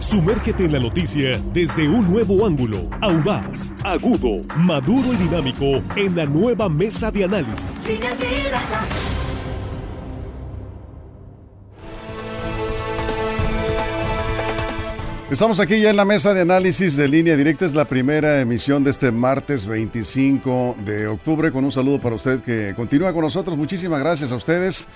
Sumérgete en la noticia desde un nuevo ángulo, audaz, agudo, maduro y dinámico en la nueva mesa de análisis. Estamos aquí ya en la mesa de análisis de línea directa. Es la primera emisión de este martes 25 de octubre. Con un saludo para usted que continúa con nosotros. Muchísimas gracias a ustedes.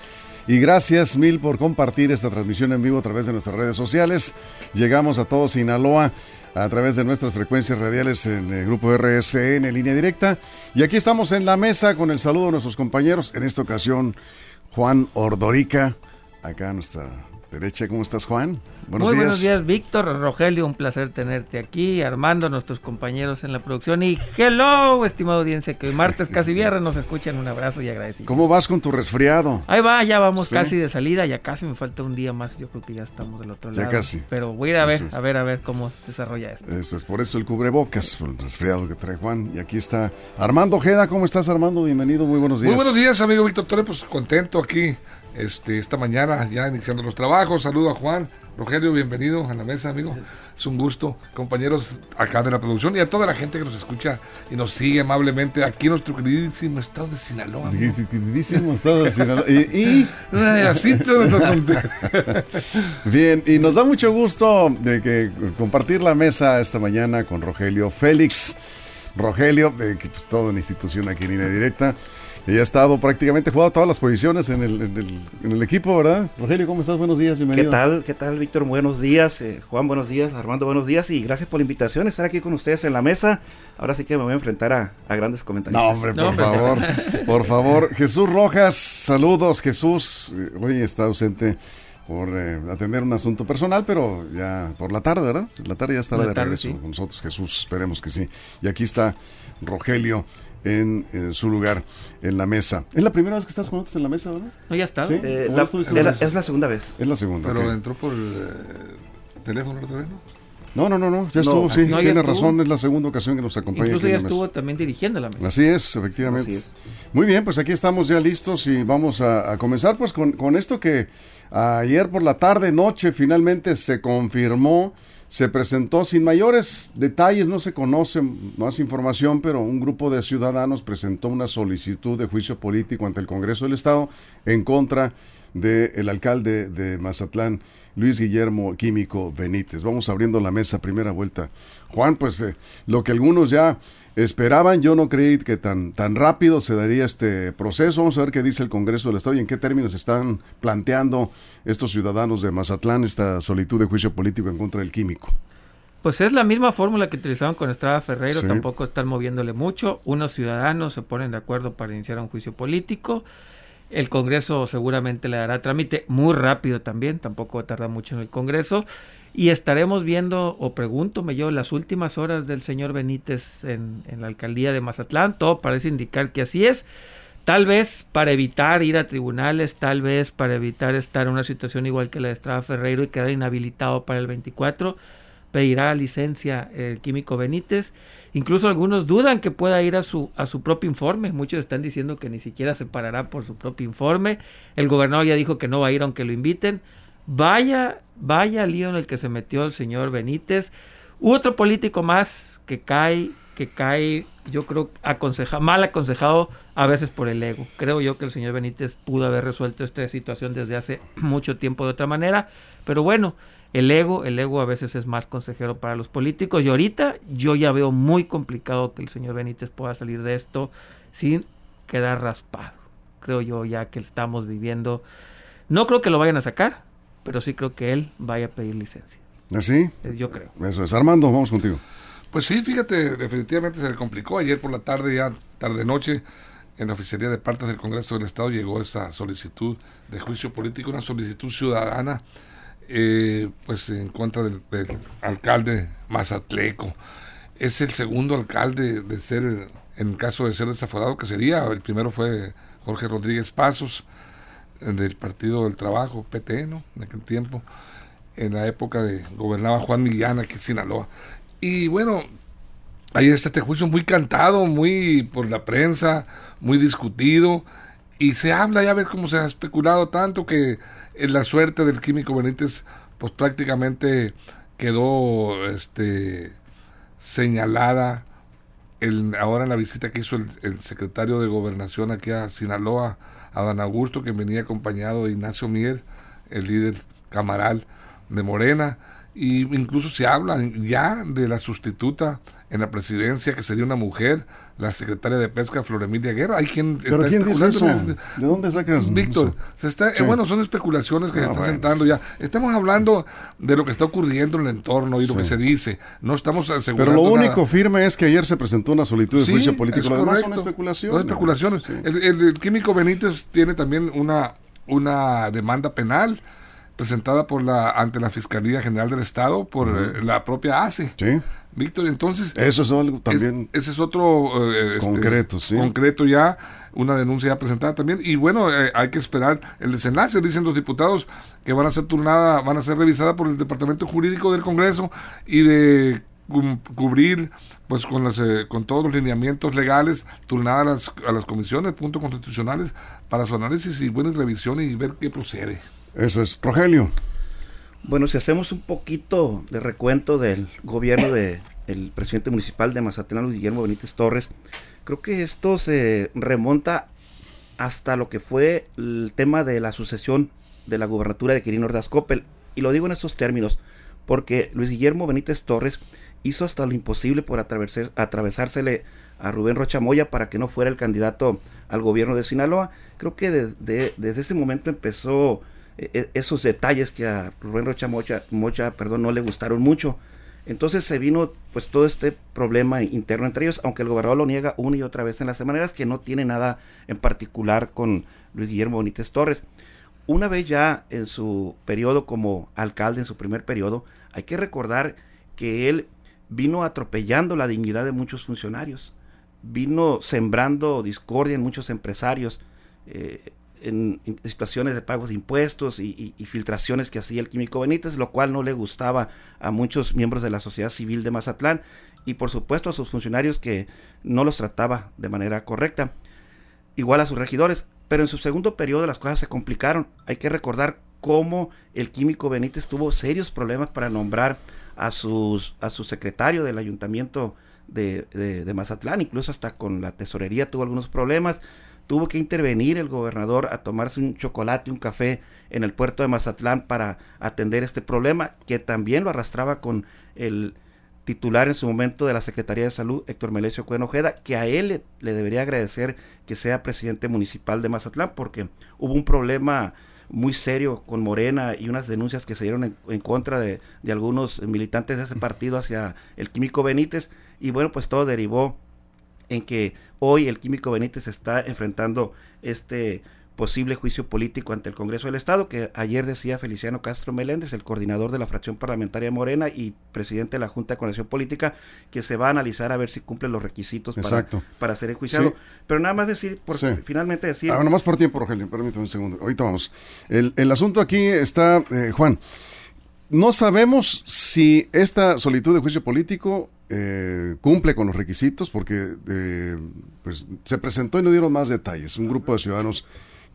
Y gracias mil por compartir esta transmisión en vivo a través de nuestras redes sociales. Llegamos a todo Sinaloa a través de nuestras frecuencias radiales en el grupo RSN en línea directa. Y aquí estamos en la mesa con el saludo de nuestros compañeros. En esta ocasión, Juan Ordorica, acá nuestra derecha. ¿Cómo estás, Juan? Buenos Muy buenos días, Víctor, Rogelio, un placer tenerte aquí, Armando, nuestros compañeros en la producción y hello, estimado audiencia, que hoy martes, casi viernes, nos escuchan. Un abrazo y agradecido. ¿Cómo vas con tu resfriado? Ahí va, ya vamos casi de salida, ya casi me falta un día más, yo creo que ya estamos del otro lado. Ya casi. Pero voy a ir a ver, a ver, a ver cómo se desarrolla esto. Eso es, por eso el cubrebocas, por el resfriado que trae Juan. Y aquí está Armando Ojeda, ¿cómo estás Armando? Bienvenido, muy buenos días. Muy buenos días, amigo Víctor Torre, pues contento aquí este, esta mañana ya iniciando los trabajos. Saludo a Juan. Rogelio, bienvenido a la mesa, amigo. Es un gusto, compañeros acá de la producción y a toda la gente que nos escucha y nos sigue amablemente aquí en nuestro queridísimo estado de Sinaloa. Queridísimo estado de Sinaloa. Y, así Bien, y nos da mucho gusto de que compartir la mesa esta mañana con Rogelio Félix. Rogelio, de que pues, toda la institución aquí en línea directa. Y ha estado prácticamente jugado todas las posiciones en el, en el, equipo, ¿verdad? Rogelio, ¿cómo estás? Buenos días, bienvenido. ¿Qué tal? ¿Qué tal, Víctor? Buenos días. Eh, Juan, buenos días. Armando, buenos días. Y gracias por la invitación, estar aquí con ustedes en la mesa. Ahora sí que me voy a enfrentar a, grandes comentarios. No, hombre, por favor. por favor. Jesús Rojas, saludos, Jesús. Hoy está ausente por eh, atender un asunto personal, pero ya por la tarde, ¿verdad? La tarde ya estará de regreso con nosotros, Jesús, esperemos que sí. Y aquí está Rogelio en, su lugar en la mesa. ¿Es la primera vez que estás con nosotros en la mesa, verdad? No, ya está. Eh, es la segunda vez. Es la segunda. Pero entró por el eh, teléfono otra vez, ¿no? No, no, no, ya estuvo, sí, tiene razón, es la segunda ocasión que nos acompaña. Incluso ya estuvo también dirigiendo la mesa. Así es, efectivamente. Muy bien, pues aquí estamos ya listos y vamos a, a comenzar pues con, con, esto que ayer por la tarde, noche, finalmente se confirmó se presentó sin mayores detalles, no se conoce más información, pero un grupo de ciudadanos presentó una solicitud de juicio político ante el Congreso del Estado en contra del alcalde de Mazatlán, Luis Guillermo Químico Benítez. Vamos abriendo la mesa, primera vuelta. Juan, pues eh, lo que algunos ya esperaban. Yo no creí que tan, tan rápido se daría este proceso. Vamos a ver qué dice el Congreso del Estado y en qué términos están planteando estos ciudadanos de Mazatlán esta solitud de juicio político en contra del químico. Pues es la misma fórmula que utilizaban con Estrada Ferreiro, tampoco están moviéndole mucho. Unos ciudadanos se ponen de acuerdo para iniciar un juicio político. El Congreso seguramente le dará trámite muy rápido también, tampoco tarda mucho en el Congreso y estaremos viendo, o pregúntome yo, las últimas horas del señor Benítez en, la alcaldía de Mazatlán. Todo parece indicar que así es. Tal vez para evitar ir a tribunales, tal vez para evitar estar en una situación igual que la de Estrada Ferreiro y quedar inhabilitado para el 24, pedirá licencia el químico Benítez. Incluso algunos dudan que pueda ir a su, a su propio informe. Muchos están diciendo que ni siquiera se parará por su propio informe. El gobernador ya dijo que no va a ir aunque lo inviten. Vaya, vaya lío en el que se metió el señor Benítez. Otro político más que cae, que cae, yo creo, aconseja, mal aconsejado a veces por el ego. Creo yo que el señor Benítez pudo haber resuelto esta situación desde hace mucho tiempo de otra manera, pero bueno, el ego, el ego a veces es más consejero para los políticos y ahorita yo ya veo muy complicado que el señor Benítez pueda salir de esto sin quedar raspado. Creo yo ya que estamos viviendo. No creo que lo vayan a sacar, pero sí creo que él vaya a pedir licencia. ¿Así? ¿Ah, yo creo. Eso es. Armando, vamos contigo. Pues sí, fíjate, definitivamente se le complicó. Ayer por la tarde, ya tarde-noche, en la oficialía de partes del Congreso del Estado llegó esa solicitud de juicio político, una solicitud ciudadana, eh, pues en contra del, alcalde Mazatleco. Es el segundo alcalde de ser, en caso de ser desaforado, que sería, el primero fue Jorge Rodríguez Pasos, del Partido del Trabajo, PT, ¿no? En aquel tiempo, en la época de gobernaba Juan Millán aquí en Sinaloa. Y bueno, ahí está este juicio muy cantado, muy por la prensa, muy discutido, y se habla, ya ver cómo se ha especulado tanto que en la suerte del químico Benítez, pues prácticamente quedó este, señalada el, ahora en la visita que hizo el, secretario de Gobernación aquí a Sinaloa, Adán Augusto, que venía acompañado de Ignacio Mier, el líder camaral de Morena, y incluso se habla ya de la sustituta en la presidencia que sería una mujer, la secretaria de Pesca Floremilia Guerra. Hay quien ¿Pero quién dice eso? ¿De dónde sacas Víctor, se está, eh, bueno, son especulaciones que se ah, están sentando ya. Estamos hablando de lo que está ocurriendo en el entorno y lo que se dice. No estamos asegurando Pero lo único firme es que ayer se presentó una solicitud de juicio político. Lo demás son especulaciones. Son especulaciones. El, el, químico Benítez tiene también una, una demanda penal presentada por la ante la Fiscalía General del Estado por eh, la propia ACE. Sí. Víctor, entonces... Eso es algo también... ese es otro... Eh, este, concreto, sí. Concreto ya, una denuncia ya presentada también. Y bueno, eh, hay que esperar el desenlace, dicen los diputados, que van a ser turnada, van a ser revisadas por el Departamento Jurídico del Congreso y de cubrir pues con las con todos los lineamientos legales turnadas a las, a las comisiones puntos constitucionales para su análisis y buena revisión y ver qué procede. Eso es. Rogelio. Bueno, si hacemos un poquito de recuento del gobierno del el presidente municipal de Mazatlán, Guillermo Benítez Torres, creo que esto se remonta hasta lo que fue el tema de la sucesión de la gubernatura de Quirino Ordaz Coppel. Y lo digo en estos términos, porque Luis Guillermo Benítez Torres hizo hasta lo imposible por atravesársele a Rubén Rocha Moya para que no fuera el candidato al gobierno de Sinaloa. Creo que desde ese momento empezó esos detalles que a Rubén Rocha Mocha, Mocha perdón, no le gustaron mucho. Entonces se vino pues todo este problema interno entre ellos, aunque el gobernador lo niega una y otra vez en las semanas que no tiene nada en particular con Luis Guillermo Bonítez Torres. Una vez ya en su periodo como alcalde, en su primer periodo, hay que recordar que él vino atropellando la dignidad de muchos funcionarios, vino sembrando discordia en muchos empresarios. Eh, en, situaciones de pagos de impuestos y, filtraciones que hacía el químico Benítez, lo cual no le gustaba a muchos miembros de la sociedad civil de Mazatlán y por supuesto a sus funcionarios que no los trataba de manera correcta, igual a sus regidores, pero en su segundo periodo las cosas se complicaron. Hay que recordar cómo el químico Benítez tuvo serios problemas para nombrar a, sus, a su secretario del ayuntamiento de, de Mazatlán, incluso hasta con la tesorería tuvo algunos problemas tuvo que intervenir el gobernador a tomarse un chocolate, un café en el puerto de Mazatlán para atender este problema, que también lo arrastraba con el titular en su momento de la Secretaría de Salud, Héctor Melesio Cuenojeda, que a él le, debería agradecer que sea presidente municipal de Mazatlán, porque hubo un problema muy serio con Morena y unas denuncias que se dieron en, contra de, de, algunos militantes de ese partido hacia el químico Benítez, y bueno, pues todo derivó en que hoy el químico Benítez está enfrentando este posible juicio político ante el Congreso del Estado, que ayer decía Feliciano Castro Meléndez, el coordinador de la fracción parlamentaria Morena y presidente de la Junta de Coordinación Política, que se va a analizar a ver si cumple los requisitos para, para, ser enjuiciado. Pero nada más decir, por, finalmente decir... Ah, más por tiempo, Rogelio, permítame un segundo. Ahorita vamos. El, el asunto aquí está, eh, Juan, no sabemos si esta solicitud de juicio político eh, cumple con los requisitos porque eh, pues, se presentó y no dieron más detalles. Un grupo de ciudadanos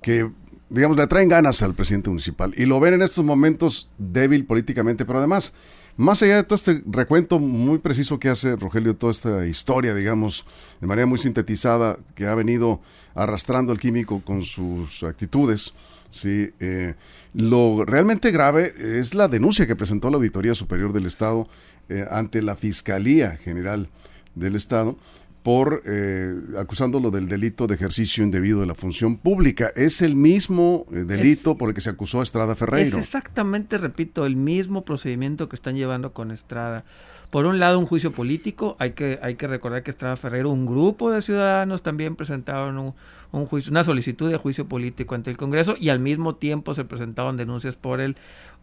que, digamos, le traen ganas al presidente municipal y lo ven en estos momentos débil políticamente, pero además, más allá de todo este recuento muy preciso que hace Rogelio, toda esta historia, digamos, de manera muy sintetizada, que ha venido arrastrando al químico con sus actitudes, Sí, eh, lo realmente grave es la denuncia que presentó la Auditoría Superior del Estado eh, ante la Fiscalía General del Estado por eh, acusándolo del delito de ejercicio indebido de la función pública. Es el mismo eh, delito por el que se acusó a Estrada Ferreiro. Es exactamente, repito, el mismo procedimiento que están llevando con Estrada. Por un lado, un juicio político. Hay que, hay que recordar que Estrada Ferreiro, un grupo de ciudadanos también presentaron un, un juicio, una solicitud de juicio político ante el Congreso y al mismo tiempo se presentaban denuncias por el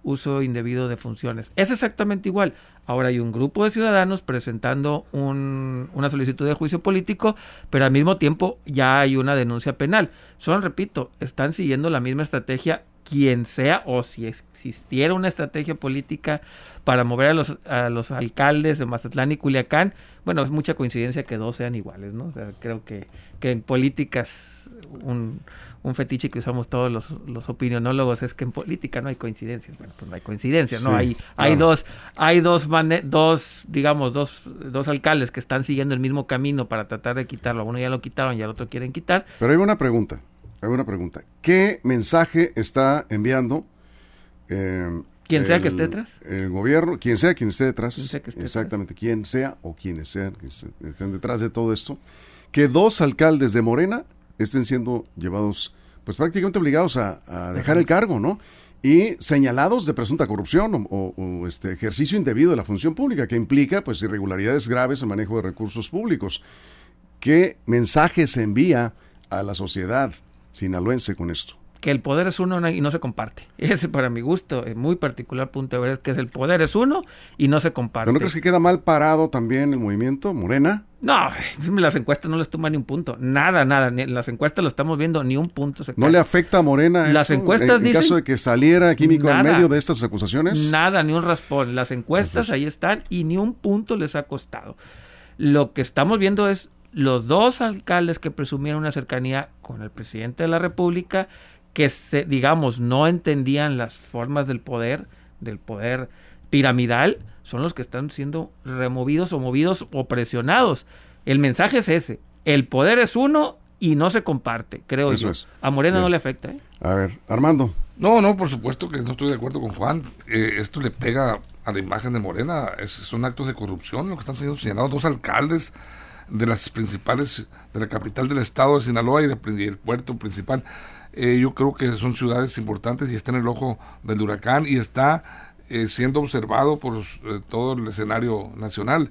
uso indebido de funciones. Es exactamente igual. Ahora hay un grupo de ciudadanos presentando un, una solicitud de juicio político, pero al mismo tiempo ya hay una denuncia penal. Solo repito, están siguiendo la misma estrategia quien sea o si existiera una estrategia política para mover a los, a los alcaldes de Mazatlán y Culiacán, bueno, es mucha coincidencia que dos sean iguales, ¿no? O sea, creo que, que en políticas un, un fetiche que usamos todos los, los opinionólogos es que en política no hay coincidencias. Bueno, pues no hay coincidencias, ¿no? hay, hay dos, hay dos, dos, digamos, dos, dos alcaldes que están siguiendo el mismo camino para tratar de quitarlo. Uno ya lo quitaron y al otro quieren quitar. Pero hay una pregunta, hay una pregunta. ¿Qué mensaje está enviando? Eh, quien sea que esté detrás. El gobierno, quien sea quien esté detrás. exactamente, quien sea o quienes sean que estén detrás de todo esto. Que dos alcaldes de Morena estén siendo llevados, pues prácticamente obligados a, dejar el cargo, ¿no? Y señalados de presunta corrupción o, este ejercicio indebido de la función pública, que implica pues irregularidades graves en manejo de recursos públicos. ¿Qué mensaje se envía a la sociedad sinaloense con esto? Que el poder es uno y no se comparte. Ese para mi gusto, es muy particular punto de ver es que es el poder es uno y no se comparte. ¿Pero no crees que queda mal parado también el movimiento Morena? No, las encuestas no les toman ni un punto. Nada, nada. Ni las encuestas lo estamos viendo, ni un punto se ¿No le afecta a Morena Las encuestas en, en caso de que saliera Químico en medio de estas acusaciones? Nada, ni un raspón. Las encuestas ahí están y ni un punto les ha costado. Lo que estamos viendo es los dos alcaldes que presumieron una cercanía con el presidente de la República que se, digamos, no entendían las formas del poder, del poder piramidal, son los que están siendo removidos o movidos o presionados. El mensaje es ese, el poder es uno y no se comparte, creo yo. A Morena no le afecta. ¿eh? A ver, Armando. No, no, por supuesto que no estoy de acuerdo con Juan. Eh, esto le pega a la imagen de Morena. Es, son actos de corrupción lo que están siendo señalados dos alcaldes de las principales, de la capital del estado de Sinaloa y, y el puerto principal. Eh, yo creo que son ciudades importantes y está en el ojo del huracán y está eh, siendo observado por eh, todo el escenario nacional.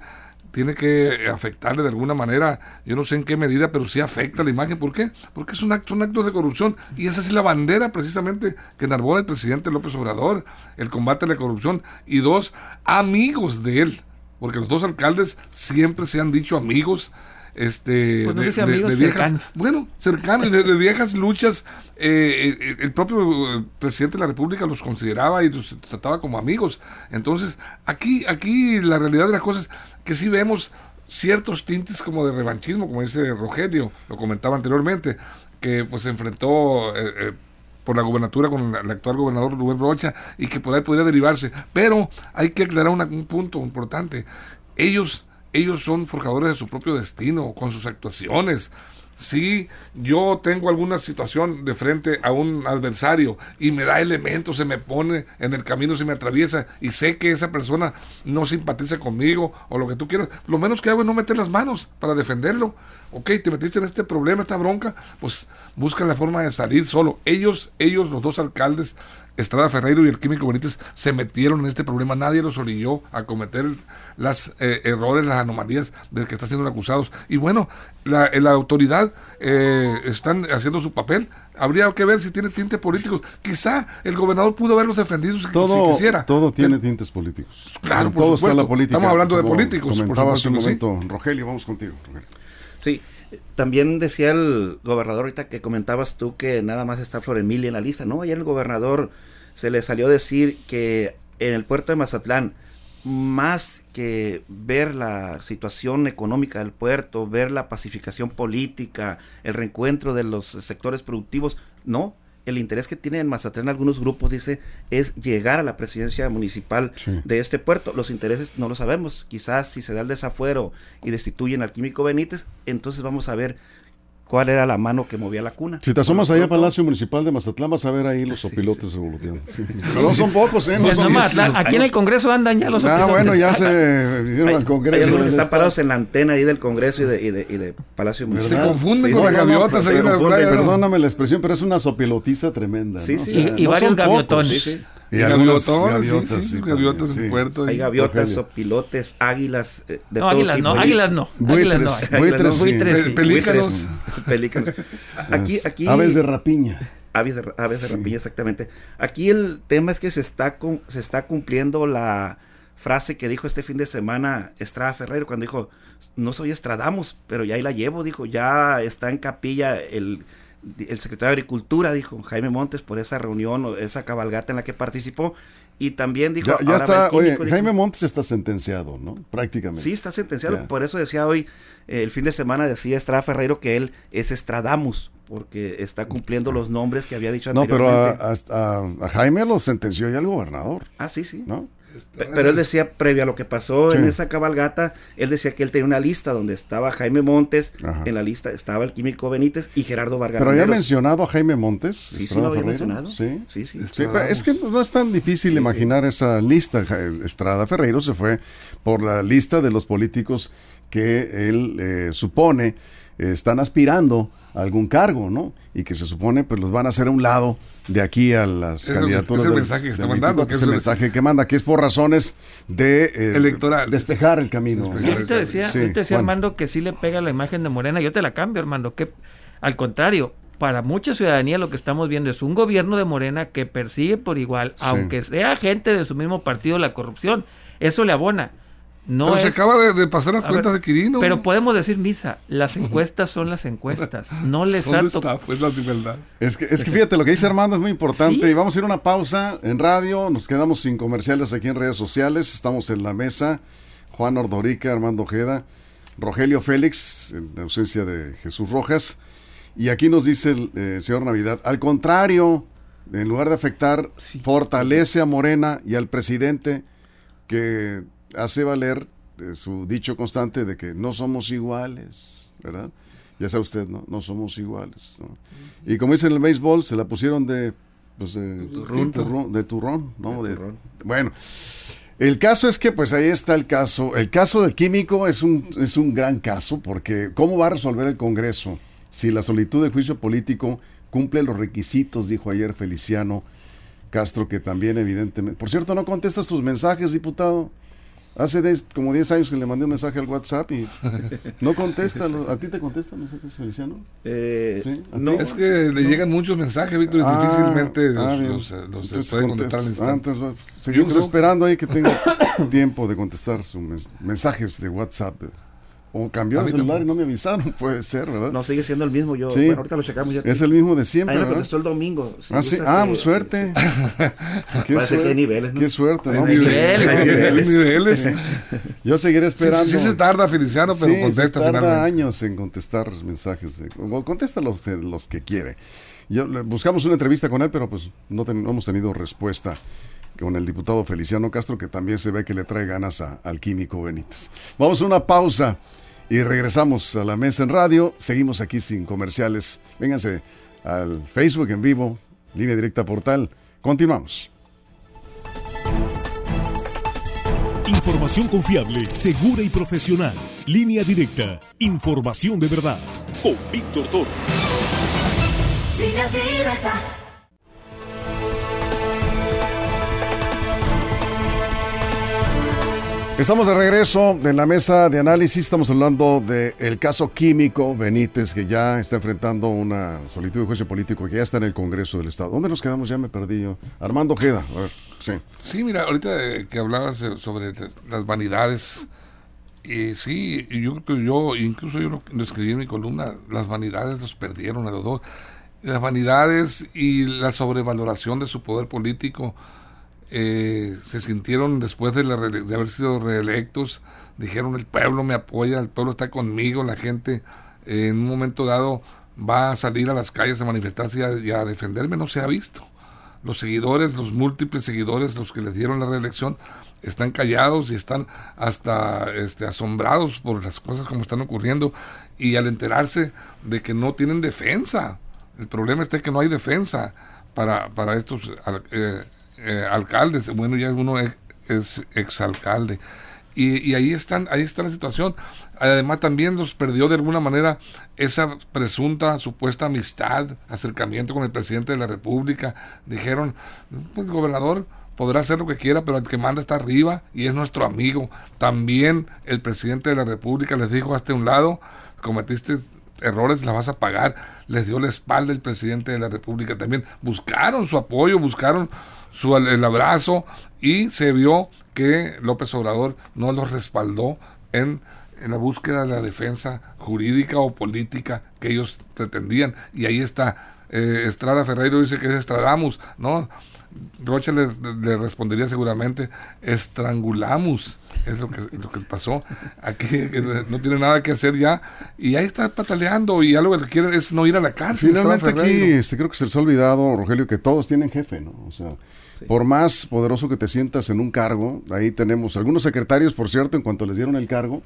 Tiene que afectarle de alguna manera, yo no sé en qué medida, pero sí afecta la imagen. ¿Por qué? Porque es un acto, un acto de corrupción y esa es la bandera precisamente que enarbola el presidente López Obrador, el combate a la corrupción y dos, amigos de él, porque los dos alcaldes siempre se han dicho amigos este pues de, viejas bueno cercanos de, viejas luchas eh, eh, el propio presidente de la república los consideraba y los trataba como amigos. Entonces aquí aquí la realidad de las cosas que sí vemos ciertos tintes como de revanchismo como dice Rogelio lo comentaba anteriormente que pues se enfrentó eh, por la gubernatura con el actual gobernador Rubén Rocha y que por ahí podría derivarse. Pero hay que aclarar un punto importante. Ellos ellos son forjadores de su propio destino con sus actuaciones. Si yo tengo alguna situación de frente a un adversario y me da elementos, se me pone en el camino, se me atraviesa y sé que esa persona no simpatiza conmigo o lo que tú quieras, lo menos que hago es no meter las manos para defenderlo. Ok, te metiste en este problema, esta bronca, pues busca la forma de salir solo. Ellos, ellos, los dos alcaldes, Estrada Ferreiro y el Químico Benítez se metieron en este problema, nadie los orilló a cometer las eh, errores, las anomalías del que están siendo acusados. Y bueno, la, la autoridad eh, están haciendo su papel. Habría que ver si tiene tintes políticos. Quizá el gobernador pudo haberlos defendido si, todo, quisiera. Todo tiene tintes políticos. Claro, por todo supuesto. la política. Estamos hablando de políticos. Comentaba hace un momento, Rogelio, vamos contigo. Sí, también decía el gobernador ahorita que comentabas tú que nada más está Flor Emilia en la lista, ¿no? Ayer el gobernador se le salió decir que en el puerto de Mazatlán, más que ver la situación económica del puerto, ver la pacificación política, el reencuentro de los sectores productivos, no, el interés que tienen en Mazatlán algunos grupos, dice, es llegar a la presidencia municipal de este puerto. Los intereses no lo sabemos. Quizás si se da el desafuero y destituyen al químico Benítez, entonces vamos a ver cuál era la mano que movía la cuna. Si te asomas allá al Palacio Municipal de Mazatlán, vas a ver ahí los opilotes evolutivando. No son pocos, ¿eh? No pues son aquí en el Congreso andan ya los opilotes. Ah, bueno, ya se vinieron al Congreso. están parados en la antena ahí del Congreso y de, y de, y de Palacio Municipal. Se confunden con las gaviotas ahí en la playa. Perdóname la expresión, pero es una sopilotiza tremenda. Sí, sí. y, varios gaviotones. Y, gaviotas, gaviotas, sí, gaviotas en puerto. Hay gaviotas, o pilotes, águilas, eh, de no, todo águilas tipo. No, águilas no, buitres, buitres, buitres, pelícanos. pelícanos. Aquí, aquí, aves de rapiña. Aves de, aves de rapiña, exactamente. Aquí el tema es que se está, se está cumpliendo la frase que dijo este fin de semana Estrada Ferrero cuando dijo, no soy Estradamos, pero ya ahí la llevo, dijo, ya está en capilla el el secretario de Agricultura, dijo Jaime Montes, por esa reunión o esa cabalgata en la que participó. Y también dijo... Ya, está, oye, Jaime Montes está sentenciado, ¿no? Prácticamente. Sí, está sentenciado. Por eso decía hoy, eh, el fin de semana decía Estrada Ferreiro que él es Estradamus, porque está cumpliendo los nombres que había dicho anteriormente. No, pero a, a Jaime lo sentenció ya el gobernador. Ah, sí, sí. ¿No? Pero él decía, previo a lo que pasó en esa cabalgata, él decía que él tenía una lista donde estaba Jaime Montes, en la lista estaba el químico Benítez y Gerardo Vargas. Pero había mencionado a Jaime Montes. Sí, sí, lo había mencionado. Sí, sí. sí. es que no es tan difícil imaginar esa lista. Estrada Ferreiro se fue por la lista de los políticos que él eh, supone están aspirando a algún cargo, ¿no? Y que se supone pues los van a hacer a un lado de aquí a las candidaturas. Es el mensaje que está mandando. Que es el, mensaje que manda, que es por razones de eh, Electoral. despejar el camino. te decía, decía Armando que sí le pega la imagen de Morena, yo te la cambio Armando, que al contrario, para mucha ciudadanía lo que estamos viendo es un gobierno de Morena que persigue por igual, aunque sea gente de su mismo partido, la corrupción. Eso le abona. No pero se acaba de, pasar las cuentas de Quirino. Pero podemos decir, Misa, las encuestas son las encuestas. No les ¿Dónde está? Pues la verdad. Es que, es que fíjate, lo que dice Armando es muy importante. Y vamos a ir a una pausa en radio. Nos quedamos sin comerciales aquí en redes sociales. Estamos en la mesa. Juan Ordorica, Armando Ojeda, Rogelio Félix, en ausencia de Jesús Rojas. Y aquí nos dice el eh, señor Navidad, al contrario, en lugar de afectar, fortalece a Morena y al presidente que hace valer eh, su dicho constante de que no somos iguales, ¿verdad? Ya sabe usted, ¿no? No somos iguales. Y como dicen en el béisbol, se la pusieron de, pues, de, turrón, de turrón, ¿no? De, bueno, el caso es que, pues ahí está el caso. El caso del químico es un, es un gran caso, porque ¿cómo va a resolver el Congreso si la solitud de juicio político cumple los requisitos, dijo ayer Feliciano Castro, que también evidentemente... Por cierto, ¿no contestas tus mensajes, diputado? Hace como 10 años que le mandé un mensaje al WhatsApp y no contesta. ¿A ti te contesta mensajes, Feliciano? Eh, ¿Sí? no, es que le llegan muchos mensajes, Víctor, y ah, difícilmente ah, los, los, los puede contestar al instante. seguimos esperando ahí que tenga tiempo de contestar sus mensajes de WhatsApp. O cambió el celular y no me avisaron, puede ser, ¿verdad? No, sigue siendo el mismo. Yo, bueno, ahorita lo checamos ya. Es el mismo de siempre. Ahí me contestó el domingo. ah, sí. Ah, pues suerte. qué suerte. Que hay niveles, ¿no? Qué suerte, ¿no? Hay niveles. Hay niveles. Yo seguiré esperando. Sí, sí, se tarda, Feliciano, pero sí, contesta se tarda años en contestar mensajes. contesta los, los que quiere. Yo, buscamos una entrevista con él, pero pues no, no hemos tenido respuesta con el diputado Feliciano Castro, que también se ve que le trae ganas al químico Benítez. Vamos a una pausa y regresamos a la mesa en radio. Seguimos aquí sin comerciales. Vénganse al Facebook en vivo, línea directa portal. Continuamos. Información confiable, segura y profesional. Línea directa. Información de verdad. Con Víctor Toro. Línea directa. Estamos de regreso en la mesa de análisis. Estamos hablando del caso químico Benítez, que ya está enfrentando una solicitud de juicio político que ya está en el Congreso del Estado. ¿Dónde nos quedamos? Ya me perdí yo. Armando Ojeda. A ver, sí. sí, mira, ahorita eh, que hablabas sobre las vanidades. Y sí, yo creo que yo, incluso yo lo, escribí en mi columna, las vanidades los perdieron a los dos. Las vanidades y la sobrevaloración de su poder político eh, se sintieron después de, haber sido reelectos, dijeron el pueblo me apoya, el pueblo está conmigo, la gente eh, en un momento dado va a salir a las calles a manifestarse y a, defenderme, no se ha visto. Los seguidores, los múltiples seguidores, los que les dieron la reelección, están callados y están hasta este, asombrados por las cosas como están ocurriendo y al enterarse de que no tienen defensa. El problema está que no hay defensa para, para estos eh, eh, alcaldes, bueno, ya uno es, exalcalde. Y, y, ahí están, ahí está la situación. Además también los perdió de alguna manera esa presunta, supuesta amistad, acercamiento con el presidente de la República. Dijeron, pues el gobernador podrá hacer lo que quiera, pero el que manda está arriba y es nuestro amigo. También el presidente de la República les dijo hasta un lado, cometiste errores, la vas a pagar. Les dio la espalda el presidente de la República también. Buscaron su apoyo, buscaron su, el abrazo y se vio que López Obrador no los respaldó en en la búsqueda de la defensa jurídica o política que ellos pretendían. Y ahí está. Eh, Estrada Ferreiro dice que es Estradamus, ¿no? Rocha le, respondería seguramente, estrangulamos, es lo que, lo que pasó, aquí no tiene nada que hacer ya, y ahí está pataleando, y algo que quiere es no ir a la cárcel. Finalmente aquí este, creo que se les ha olvidado, Rogelio, que todos tienen jefe, ¿no? O sea, por más poderoso que te sientas en un cargo, ahí tenemos algunos secretarios, por cierto, en cuanto les dieron el cargo,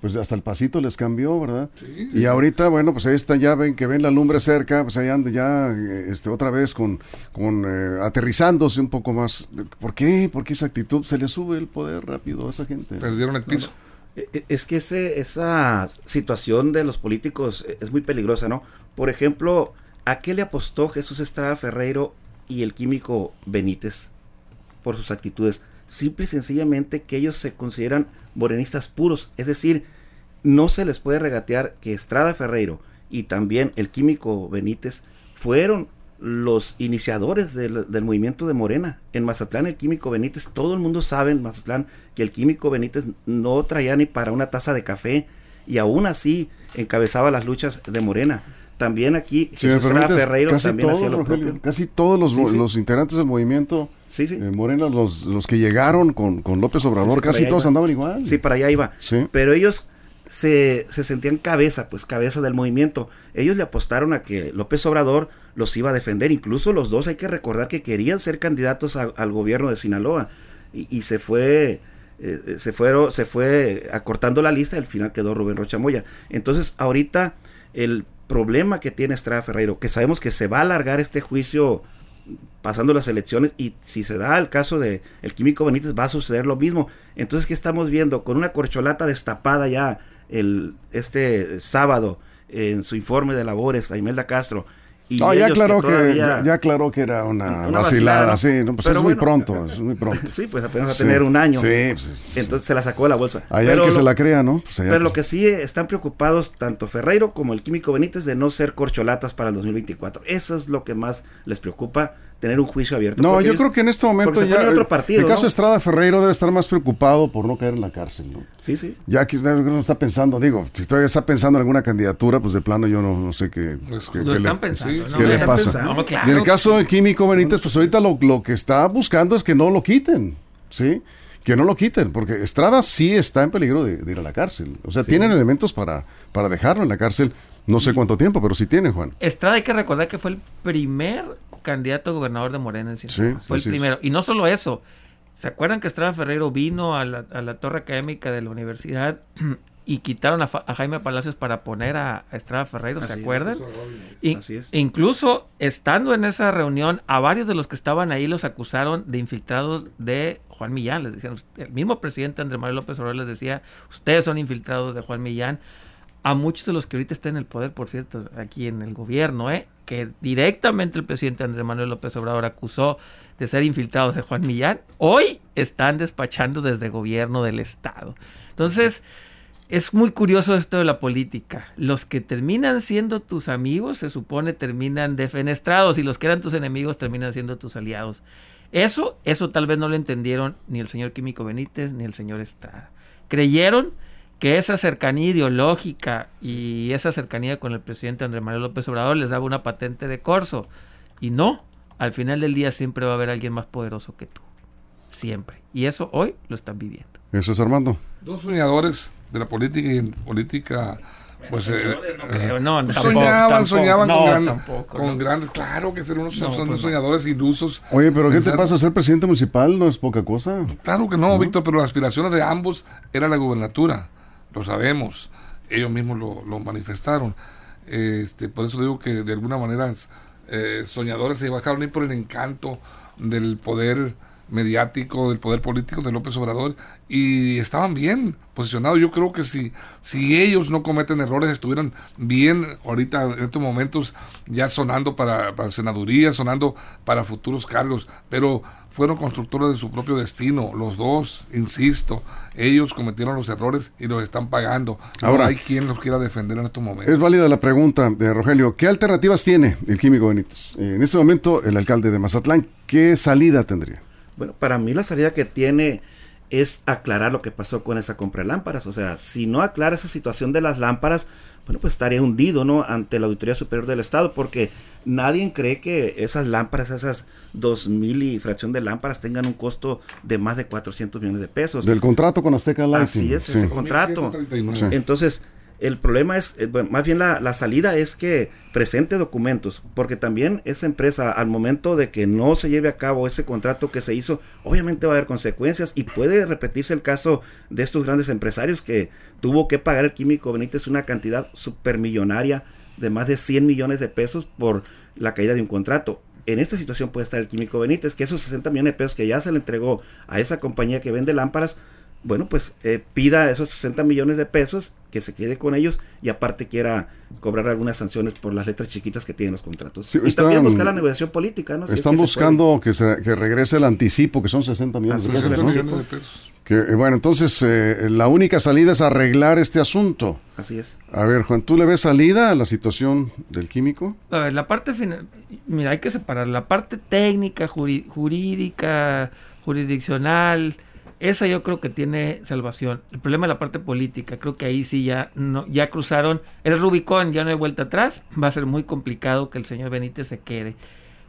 pues hasta el pasito les cambió, ¿verdad? y ahorita, bueno, pues ahí está, ya ven que ven la lumbre cerca, pues ahí anda ya este, otra vez con, con eh, aterrizándose un poco más. ¿Por qué? Porque esa actitud se le sube el poder rápido a esa gente. Perdieron el piso. E, e, es que ese, esa situación de los políticos es muy peligrosa, ¿no? Por ejemplo, ¿a qué le apostó Jesús Estrada Ferreiro y el químico Benítez por sus actitudes? Simple y sencillamente que ellos se consideran morenistas puros, es decir, no se les puede regatear que Estrada Ferreiro y también el químico Benítez fueron los iniciadores del, movimiento de Morena. En Mazatlán el químico Benítez, todo el mundo sabe en Mazatlán que el químico Benítez no traía ni para una taza de café y aún así encabezaba las luchas de Morena. También aquí Ferreiro casi también todos, Casi todos los, los integrantes del movimiento Sí, sí. Eh, Morena, los, los que llegaron con, López Obrador, casi todos andaban igual. Sí, para allá iba. Pero ellos se, se sentían cabeza, pues cabeza del movimiento. Ellos le apostaron a que López Obrador los iba a defender. Incluso los dos hay que recordar que querían ser candidatos al gobierno de Sinaloa. Y, se fue... Eh, se, fueron, se fue acortando la lista y al final quedó Rubén Rocha Moya. Entonces, ahorita el problema que tiene Estrada Ferreiro, que sabemos que se va a alargar este juicio pasando las elecciones y si se da el caso de el químico Benítez va a suceder lo mismo. Entonces, ¿qué estamos viendo? Con una corcholata destapada ya el este sábado en su informe de labores a Imelda Castro no, ya aclaró que, ya, aclaró que era una, vacilada, sí, pues es muy pronto, es muy pronto. sí, pues apenas a tener un año. Sí, pues, Entonces se la sacó de la bolsa. Allá el que se la crea, ¿no? Pues pero lo que sí están preocupados tanto Ferreiro como el Químico Benítez de no ser corcholatas para el 2024. Eso es lo que más les preocupa tener un juicio abierto. No, yo creo que en este momento ya otro partido, el caso Estrada Ferreiro debe estar más preocupado por no caer en la cárcel, ¿no? Sí, sí. Ya que no está pensando, digo, si todavía está pensando en alguna candidatura, pues de plano yo no, sé qué, le, pensando, qué le pasa. y en el caso del Químico Benítez, pues ahorita lo, lo que está buscando es que no lo quiten, ¿sí? que no lo quiten, porque Estrada sí está en peligro de, ir a la cárcel. O sea, tienen elementos para, para dejarlo en la cárcel. No sé cuánto tiempo, pero sí tiene, Juan. Estrada hay que recordar que fue el primer candidato a gobernador de Morena en Sinaloa. fue el primero. Y no solo eso. ¿Se acuerdan que Estrada Ferreiro vino a la, a la torre académica de la universidad y quitaron a, Jaime Palacios para poner a, Estrada Ferreiro, ¿se acuerdan? Incluso estando en esa reunión, a varios de los que estaban ahí los acusaron de infiltrados de Juan Millán. Les decían, el mismo presidente Andrés Manuel López Obrador les decía, ustedes son infiltrados de Juan Millán. A muchos de los que ahorita están en el poder, por cierto, aquí en el gobierno, ¿eh? Que directamente el presidente Andrés Manuel López Obrador acusó de ser infiltrados de Juan Millán, hoy están despachando desde gobierno del Estado. Entonces, es muy curioso esto de la política. Los que terminan siendo tus amigos se supone terminan defenestrados y los que eran tus enemigos terminan siendo tus aliados. Eso, eso tal vez no lo entendieron ni el señor Químico Benítez ni el señor Estrada. Creyeron que esa cercanía ideológica y esa cercanía con el presidente Andrés Manuel López Obrador les daba una patente de corso. Y no, al final del día siempre va a haber alguien más poderoso que tú. Siempre. Y eso hoy lo están viviendo. Eso es Armando. Dos soñadores de la política y en política pues eh, no, pues soñaban, soñaban con, grandes, claro que ser unos, son pues soñadores ilusos. Oye, pero ¿qué te pasa? Ser presidente municipal no es poca cosa. Claro que no, Víctor, pero las aspiraciones de ambos era la gubernatura, lo sabemos, ellos mismos lo, lo manifestaron. Este, por eso digo que de alguna manera eh, soñadores se bajaron ir por el encanto del poder mediático, del poder político de López Obrador y estaban bien posicionados. Yo creo que si, si ellos no cometen errores, estuvieran bien ahorita en estos momentos ya sonando para, para senaduría, sonando para futuros cargos, pero fueron constructores de su propio destino, los dos, insisto, ellos cometieron los errores y los están pagando. Ahora hay quien los quiera defender en estos momentos. Es válida la pregunta de Rogelio, ¿qué alternativas tiene el químico Benítez? En este momento, el alcalde de Mazatlán, ¿qué salida tendría? Bueno, para mí la salida que tiene es aclarar lo que pasó con esa compra de lámparas. O sea, si no aclara esa situación de las lámparas, bueno, pues estaría hundido, ¿no? Ante la Auditoría Superior del Estado, porque nadie cree que esas lámparas, esas dos mil y fracción de lámparas tengan un costo de más de 400 millones de pesos. Del contrato con Azteca Lighting. Así es, ese contrato. Entonces, el problema es, eh, más bien la, salida es que presente documentos, porque también esa empresa, al momento de que no se lleve a cabo ese contrato que se hizo, obviamente va a haber consecuencias y puede repetirse el caso de estos grandes empresarios que tuvo que pagar el químico Benítez una cantidad supermillonaria de más de 100 millones de pesos por la caída de un contrato. En esta situación puede estar el químico Benítez, que esos 60 millones de pesos que ya se le entregó a esa compañía que vende lámparas, bueno, pues eh, pida esos 60 millones de pesos, que se quede con ellos y aparte quiera cobrar algunas sanciones por las letras chiquitas que tienen los contratos. y también buscar la negociación política, ¿no? están buscando que, se, que regrese el anticipo, que son 60 millones, de, pesos, Que, eh, bueno, entonces eh, la única salida es arreglar este asunto. Así es. A ver, Juan, ¿tú le ves salida a la situación del químico? A ver, la parte final, mira, hay que separar la parte técnica, jurídica, jurisdiccional, esa yo creo que tiene salvación. El problema es la parte política. Creo que ahí sí ya no, ya cruzaron el Rubicón, ya no hay vuelta atrás. Va a ser muy complicado que el señor Benítez se quede.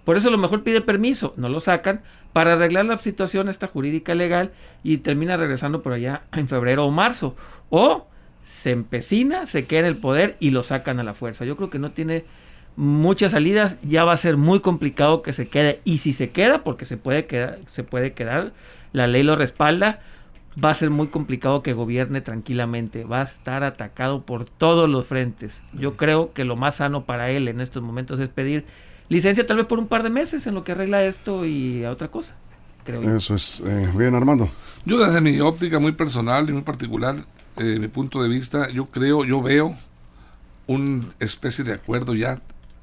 Por eso a lo mejor pide permiso, no lo sacan, para arreglar la situación esta jurídica legal y termina regresando por allá en febrero o marzo. O se empecina, se queda en el poder y lo sacan a la fuerza. Yo creo que no tiene muchas salidas, ya va a ser muy complicado que se quede. Y si se queda, porque se puede quedar, se puede quedar la ley lo respalda, va a ser muy complicado que gobierne tranquilamente, va a estar atacado por todos los frentes. Yo creo que lo más sano para él en estos momentos es pedir licencia tal vez por un par de meses en lo que arregla esto y a otra cosa. Creo Eso es eh, bien, Armando. Yo desde mi óptica muy personal y muy particular, eh, mi punto de vista, yo creo, yo veo una especie de acuerdo ya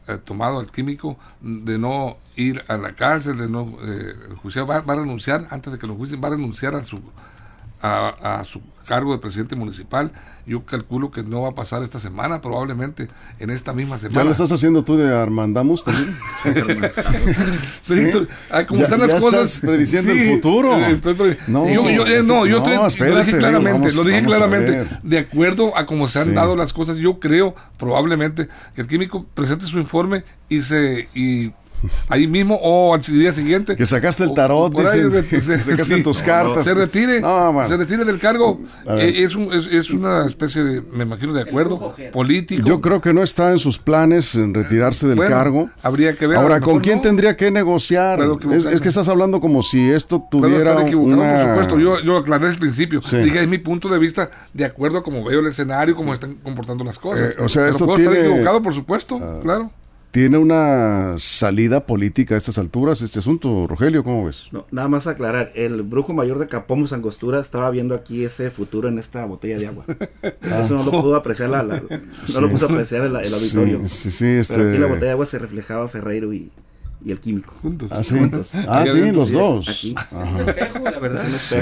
eh, tomado al químico de no ir a la cárcel, de no eh, el va, va, a renunciar antes de que lo juicien, va a renunciar a su a, a su cargo de presidente municipal. Yo calculo que no va a pasar esta semana, probablemente en esta misma semana. ¿Ya lo estás haciendo tú de Armandamos también? ¿Sí? Ah, como están las cosas. prediciendo el futuro. no, yo, yo, eh, no, yo lo dije claramente, lo dije claramente. De acuerdo a cómo se han dado las cosas, yo creo probablemente que el químico presente su informe y se y ahí mismo o al día siguiente. Que sacaste el tarot, dicen, sacaste tus cartas. Se retire, se retire del cargo. Eh, es, un, es, una especie de, me imagino, de acuerdo político. Yo creo que no está en sus planes en retirarse del cargo. Habría que ver. Ahora, ¿con quién tendría que negociar? Es, que estás hablando como si esto tuviera una... por supuesto. Yo, yo aclaré el principio. Dije, es mi punto de vista de acuerdo a cómo veo el escenario, cómo están comportando las cosas. Eh, o sea, esto puedo estar equivocado, por supuesto, ah. claro. ¿Tiene una salida política a estas alturas este asunto, Rogelio? ¿Cómo ves? No, nada más aclarar, el brujo mayor de Capomus Angostura estaba viendo aquí ese futuro en esta botella de agua. Eso no lo pudo apreciar, la, no lo pudo apreciar el, auditorio. Sí, sí, este... Pero aquí en la botella de agua se reflejaba Ferreiro y, y el químico. Juntos. Ah, sí, ah, sí los dos. Aquí. la verdad. Es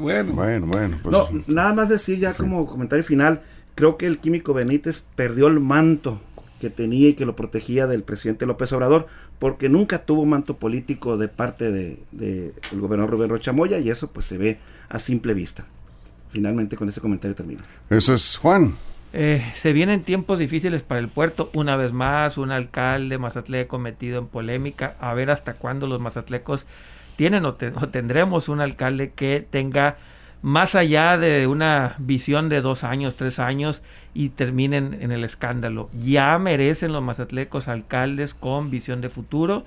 Bueno, bueno, bueno. Pues, no, nada más decir ya como comentario final, creo que el químico Benítez perdió el manto que tenía y que lo protegía del presidente López Obrador, porque nunca tuvo manto político de parte del de, el gobernador Rubén Rocha Moya y eso pues se ve a simple vista. Finalmente con ese comentario termino. Eso es Juan. Eh, se vienen tiempos difíciles para el puerto. Una vez más, un alcalde mazatleco metido en polémica. A ver hasta cuándo los mazatlecos tienen o tendremos un alcalde que tenga más allá de una visión de dos años, tres años y terminen en el escándalo. Ya merecen los mazatlecos alcaldes con visión de futuro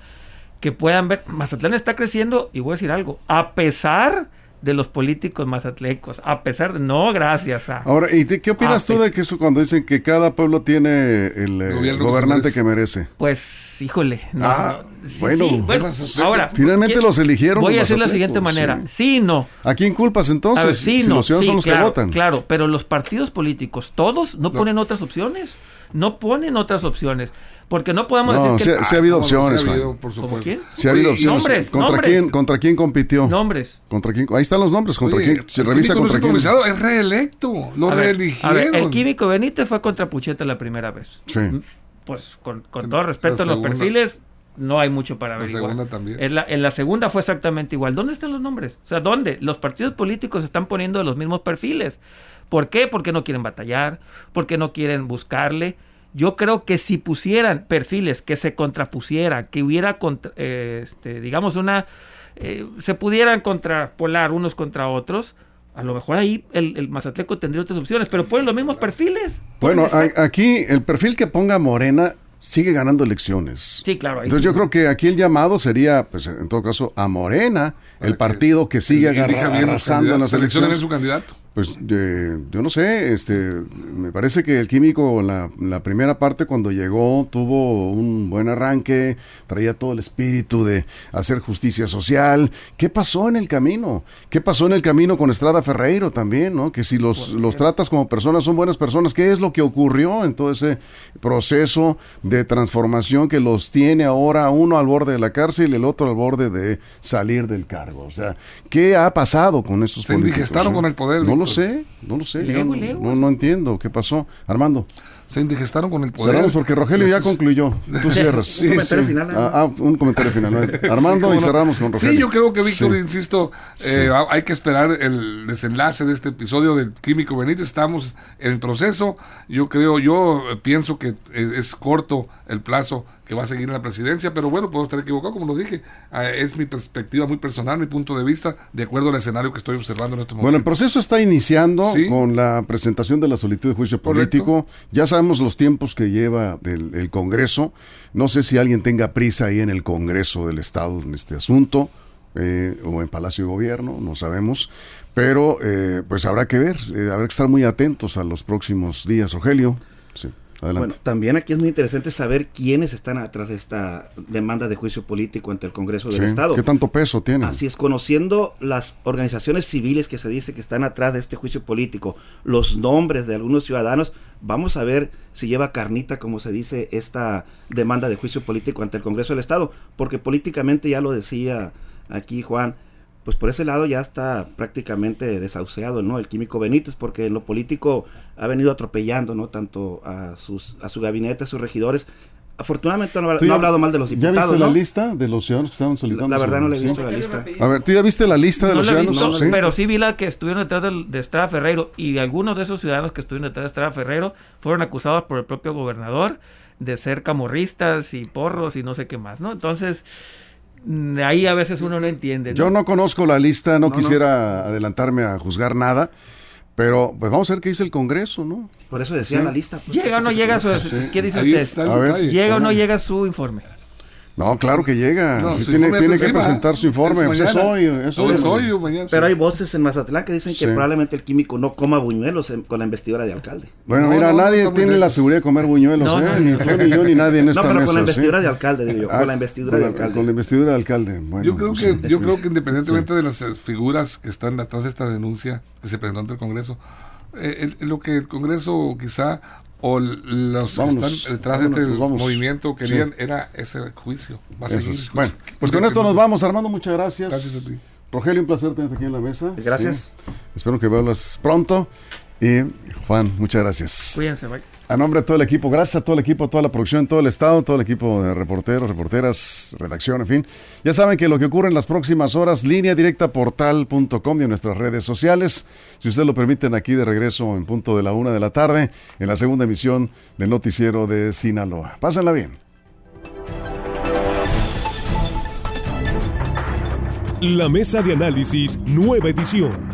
que puedan ver, Mazatlán está creciendo y voy a decir algo, a pesar los políticos mazatlecos, a pesar de, no gracias a... Ahora, ¿y qué opinas tú de que eso cuando dicen que cada pueblo tiene el, eh, gobernante que merece? Pues, híjole, no, ah, bueno, ahora... Finalmente los eligieron Voy a decir la siguiente manera, sí, no. ¿A quién culpas entonces? sí, no, los son los que votan. Claro, pero los partidos políticos, todos no, ponen otras opciones, no ponen otras opciones. Porque no podemos decir que... Sí, ha habido opciones. Sí ha habido, por supuesto. quién? Sí ha habido opciones. Nombres, ¿Contra, Quién, ¿Contra quién compitió? Nombres. ¿Contra quién? Ahí están los nombres. ¿Contra quién? Se revisa contra quién. Es reelecto. Lo reeligieron. el químico Benítez fue contra Pucheta la primera vez. Sí. Pues con, con todo respeto a los perfiles, no hay mucho para ver. La segunda también. En la, en la segunda fue exactamente igual. ¿Dónde están los nombres? O sea, ¿dónde? Los partidos políticos están poniendo los mismos perfiles. ¿Por qué? Porque no quieren batallar, porque no quieren buscarle. Yo creo que si pusieran perfiles que se contrapusieran, que hubiera, eh, este, digamos, una... Eh, se pudieran contrapolar unos contra otros, a lo mejor ahí el, el, Mazatleco tendría otras opciones, pero ponen los mismos perfiles. Bueno, aquí el perfil que ponga Morena sigue ganando elecciones. Sí, claro. Entonces yo creo que aquí el llamado sería, pues en todo caso, a Morena, el partido que, sigue arrasando en las elecciones. su candidato. Pues yo no sé, este, me parece que el químico la, la primera parte cuando llegó tuvo un buen arranque, traía todo el espíritu de hacer justicia social. ¿Qué pasó en el camino? ¿Qué pasó en el camino con Estrada Ferreiro también, no? Que si los, los tratas como personas, son buenas personas. ¿Qué es lo que ocurrió en todo ese proceso de transformación que los tiene ahora uno al borde de la cárcel y el otro al borde de salir del cargo? O sea, ¿qué ha pasado con estos Se indigestaron con el poder. No lo sé, no lo sé. No, no, entiendo qué pasó. Armando. Se indigestaron con el poder. Cerramos porque Rogelio ya concluyó. Tú cierras. un comentario final. Ah, ah, un comentario final. Armando y cerramos con Rogelio. Sí, yo creo que Víctor, insisto, eh, hay que esperar el desenlace de este episodio del Químico Benítez. Estamos en proceso. Yo creo, yo pienso que es corto el plazo que va a seguir en la presidencia, pero bueno, puedo estar equivocado, como lo dije, ah, es mi perspectiva muy personal, mi punto de vista, de acuerdo al escenario que estoy observando en este momento. Bueno, el proceso está iniciando con la presentación de la solicitud de juicio político, ya sabemos los tiempos que lleva el, Congreso, no sé si alguien tenga prisa ahí en el Congreso del Estado en este asunto, eh, o en Palacio de Gobierno, no sabemos, pero eh, pues habrá que ver, eh, habrá que estar muy atentos a los próximos días, Rogelio. Sí. Bueno, también aquí es muy interesante saber quiénes están atrás de esta demanda de juicio político ante el Congreso del Estado. ¿Qué tanto peso tiene? Así es, conociendo las organizaciones civiles que se dice que están atrás de este juicio político, los nombres de algunos ciudadanos, vamos a ver si lleva carnita, como se dice, esta demanda de juicio político ante el Congreso del Estado, porque políticamente ya lo decía aquí Juan, pues por ese lado ya está prácticamente desahuciado, ¿no? El químico Benítez, porque en lo político ha venido atropellando, ¿no? Tanto a sus a su gabinete, a sus regidores. Afortunadamente no, ha hablado mal de los diputados. ¿Ya viste la lista de los ciudadanos que estaban solicitando? La, verdad no le he visto la lista. A ver, ¿tú ya viste la lista de los ciudadanos? ¿Sí? Pero sí vi la que estuvieron detrás de, de, Estrada Ferreiro y algunos de esos ciudadanos que estuvieron detrás de Estrada Ferreiro fueron acusados por el propio gobernador de ser camorristas y porros y no sé qué más, ¿no? Entonces, ahí a veces uno no entiende. Yo no conozco la lista, no, quisiera adelantarme a juzgar nada. Pero pues vamos a ver qué dice el Congreso, ¿no? Por eso decía la lista. Pues, llega o no llega su... ¿Qué dice usted? ¿Llega o no llega su informe? No, claro que llega. tiene, tiene que presentar su informe. Es, pues hoy, es hoy. mañana. Pero hay voces en Mazatlán que dicen que probablemente el químico no coma buñuelos con la investidura de alcalde. Bueno, mira, nadie tiene la seguridad de comer buñuelos, ¿eh? Ni tú, ni yo, ni nadie en esta mesa. No, pero con la investidura de alcalde, digo yo. con la ah, investidura de alcalde. Con la investidura de alcalde. Bueno, yo creo que, yo creo que independientemente de las eh, figuras que están detrás de esta denuncia que se presentó ante el Congreso, eh, lo que el Congreso quizá o los que están detrás de este movimiento querían era ese juicio. Va a seguir. Bueno, pues con esto nos vamos. Armando, muchas gracias. Gracias a ti. Rogelio, un placer tenerte aquí en la mesa. Gracias. Espero que vuelvas pronto. Y Juan, muchas gracias. Cuídense, bye. A nombre de todo el equipo, gracias a todo el equipo, toda la producción, todo el estado, todo el equipo de reporteros, reporteras, redacción, en fin. Ya saben que lo que ocurre en las próximas horas, línea directa portal.com y en nuestras redes sociales. Si ustedes lo permiten, aquí de regreso en punto de la una de la tarde, en la segunda emisión del noticiero de Sinaloa. Pásenla bien. La mesa de análisis, nueva edición.